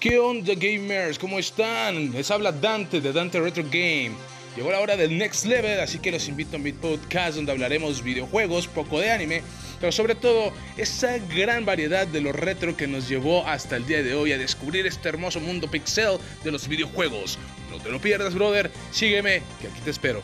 ¿Qué onda gamers? ¿Cómo están? Les habla Dante de Dante Retro Game. Llegó la hora del next level, así que los invito a mi podcast donde hablaremos videojuegos, poco de anime, pero sobre todo esa gran variedad de lo retro que nos llevó hasta el día de hoy a descubrir este hermoso mundo pixel de los videojuegos. No te lo pierdas, brother. Sígueme, que aquí te espero.